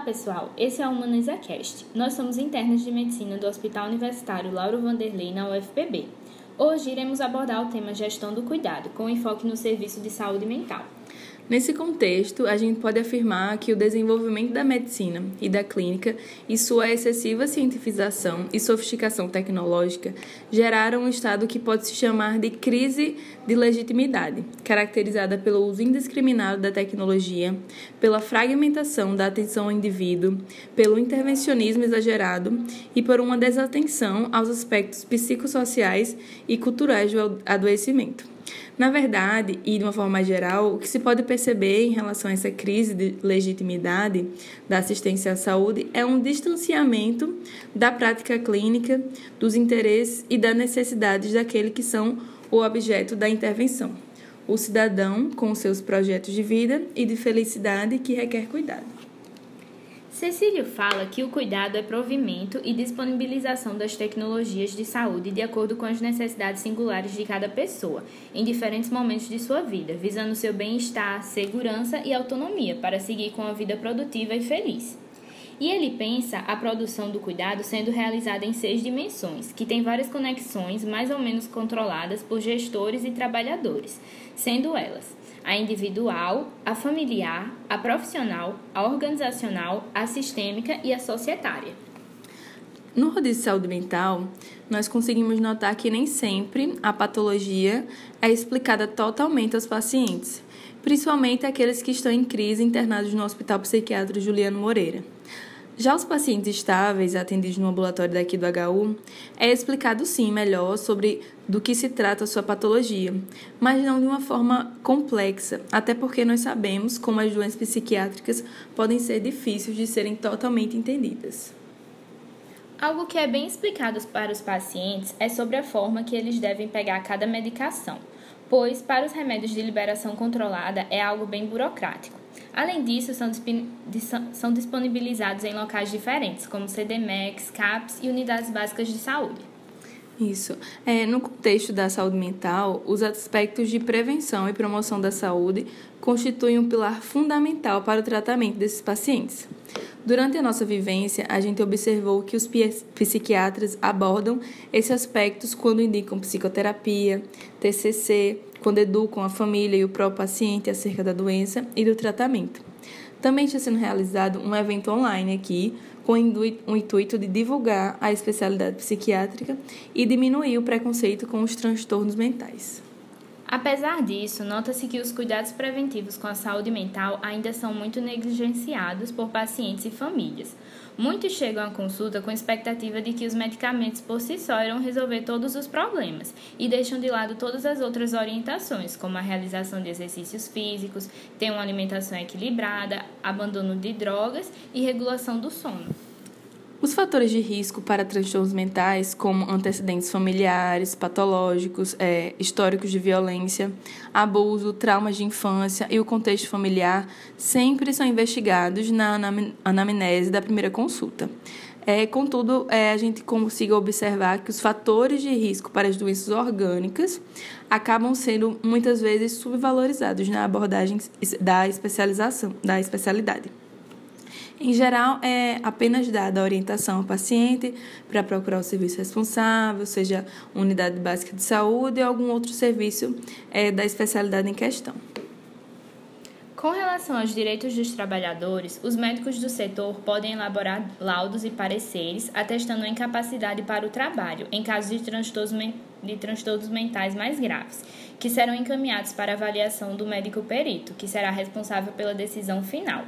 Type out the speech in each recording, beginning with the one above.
pessoal, esse é o Humaniza Cast. Nós somos internos de medicina do Hospital Universitário Lauro Vanderlei na UFPB. Hoje iremos abordar o tema gestão do cuidado, com enfoque no serviço de saúde mental. Nesse contexto, a gente pode afirmar que o desenvolvimento da medicina e da clínica e sua excessiva cientificação e sofisticação tecnológica geraram um estado que pode se chamar de crise de legitimidade, caracterizada pelo uso indiscriminado da tecnologia, pela fragmentação da atenção ao indivíduo, pelo intervencionismo exagerado e por uma desatenção aos aspectos psicossociais e culturais do adoecimento. Na verdade, e de uma forma geral, o que se pode perceber em relação a essa crise de legitimidade da assistência à saúde é um distanciamento da prática clínica, dos interesses e das necessidades daqueles que são o objeto da intervenção. O cidadão com seus projetos de vida e de felicidade que requer cuidado. Cecílio fala que o cuidado é provimento e disponibilização das tecnologias de saúde de acordo com as necessidades singulares de cada pessoa, em diferentes momentos de sua vida, visando seu bem-estar, segurança e autonomia para seguir com a vida produtiva e feliz. E ele pensa a produção do cuidado sendo realizada em seis dimensões, que tem várias conexões mais ou menos controladas por gestores e trabalhadores, sendo elas a individual, a familiar, a profissional, a organizacional, a sistêmica e a societária. No rodízio de saúde mental, nós conseguimos notar que nem sempre a patologia é explicada totalmente aos pacientes, principalmente aqueles que estão em crise internados no Hospital Psiquiátrico Juliano Moreira. Já os pacientes estáveis atendidos no ambulatório daqui do HU, é explicado sim melhor sobre do que se trata a sua patologia, mas não de uma forma complexa, até porque nós sabemos como as doenças psiquiátricas podem ser difíceis de serem totalmente entendidas. Algo que é bem explicado para os pacientes é sobre a forma que eles devem pegar cada medicação, pois para os remédios de liberação controlada é algo bem burocrático. Além disso, são, são disponibilizados em locais diferentes, como CDMEX, CAPS e unidades básicas de saúde. Isso. É, no contexto da saúde mental, os aspectos de prevenção e promoção da saúde constituem um pilar fundamental para o tratamento desses pacientes. Durante a nossa vivência, a gente observou que os psiquiatras abordam esses aspectos quando indicam psicoterapia, TCC, quando educam a família e o próprio paciente acerca da doença e do tratamento. Também está sendo realizado um evento online aqui, com o intuito de divulgar a especialidade psiquiátrica e diminuir o preconceito com os transtornos mentais. Apesar disso, nota-se que os cuidados preventivos com a saúde mental ainda são muito negligenciados por pacientes e famílias. Muitos chegam à consulta com expectativa de que os medicamentos por si só irão resolver todos os problemas e deixam de lado todas as outras orientações, como a realização de exercícios físicos, ter uma alimentação equilibrada, abandono de drogas e regulação do sono. Os fatores de risco para transtornos mentais, como antecedentes familiares, patológicos, é, históricos de violência, abuso, traumas de infância e o contexto familiar, sempre são investigados na anamnese da primeira consulta. É, contudo, é, a gente consiga observar que os fatores de risco para as doenças orgânicas acabam sendo muitas vezes subvalorizados na abordagem da especialização, da especialidade. Em geral, é apenas dada orientação ao paciente para procurar o serviço responsável, seja unidade básica de saúde ou algum outro serviço é, da especialidade em questão. Com relação aos direitos dos trabalhadores, os médicos do setor podem elaborar laudos e pareceres atestando a incapacidade para o trabalho em casos de transtornos, de transtornos mentais mais graves, que serão encaminhados para avaliação do médico perito, que será responsável pela decisão final.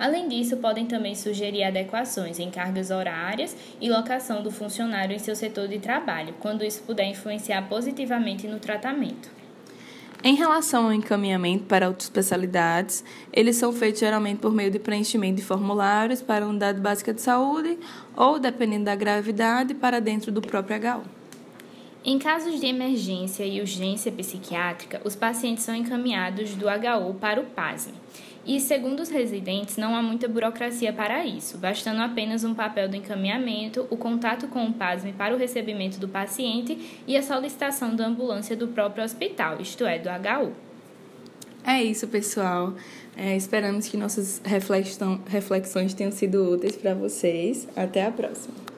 Além disso, podem também sugerir adequações em cargas horárias e locação do funcionário em seu setor de trabalho, quando isso puder influenciar positivamente no tratamento. Em relação ao encaminhamento para outras especialidades, eles são feitos geralmente por meio de preenchimento de formulários para a unidade básica de saúde ou, dependendo da gravidade, para dentro do próprio HU. Em casos de emergência e urgência psiquiátrica, os pacientes são encaminhados do HU para o PASME. E, segundo os residentes, não há muita burocracia para isso, bastando apenas um papel do encaminhamento, o contato com o PASME para o recebimento do paciente e a solicitação da ambulância do próprio hospital, isto é, do HU. É isso, pessoal. É, esperamos que nossas reflexões tenham sido úteis para vocês. Até a próxima.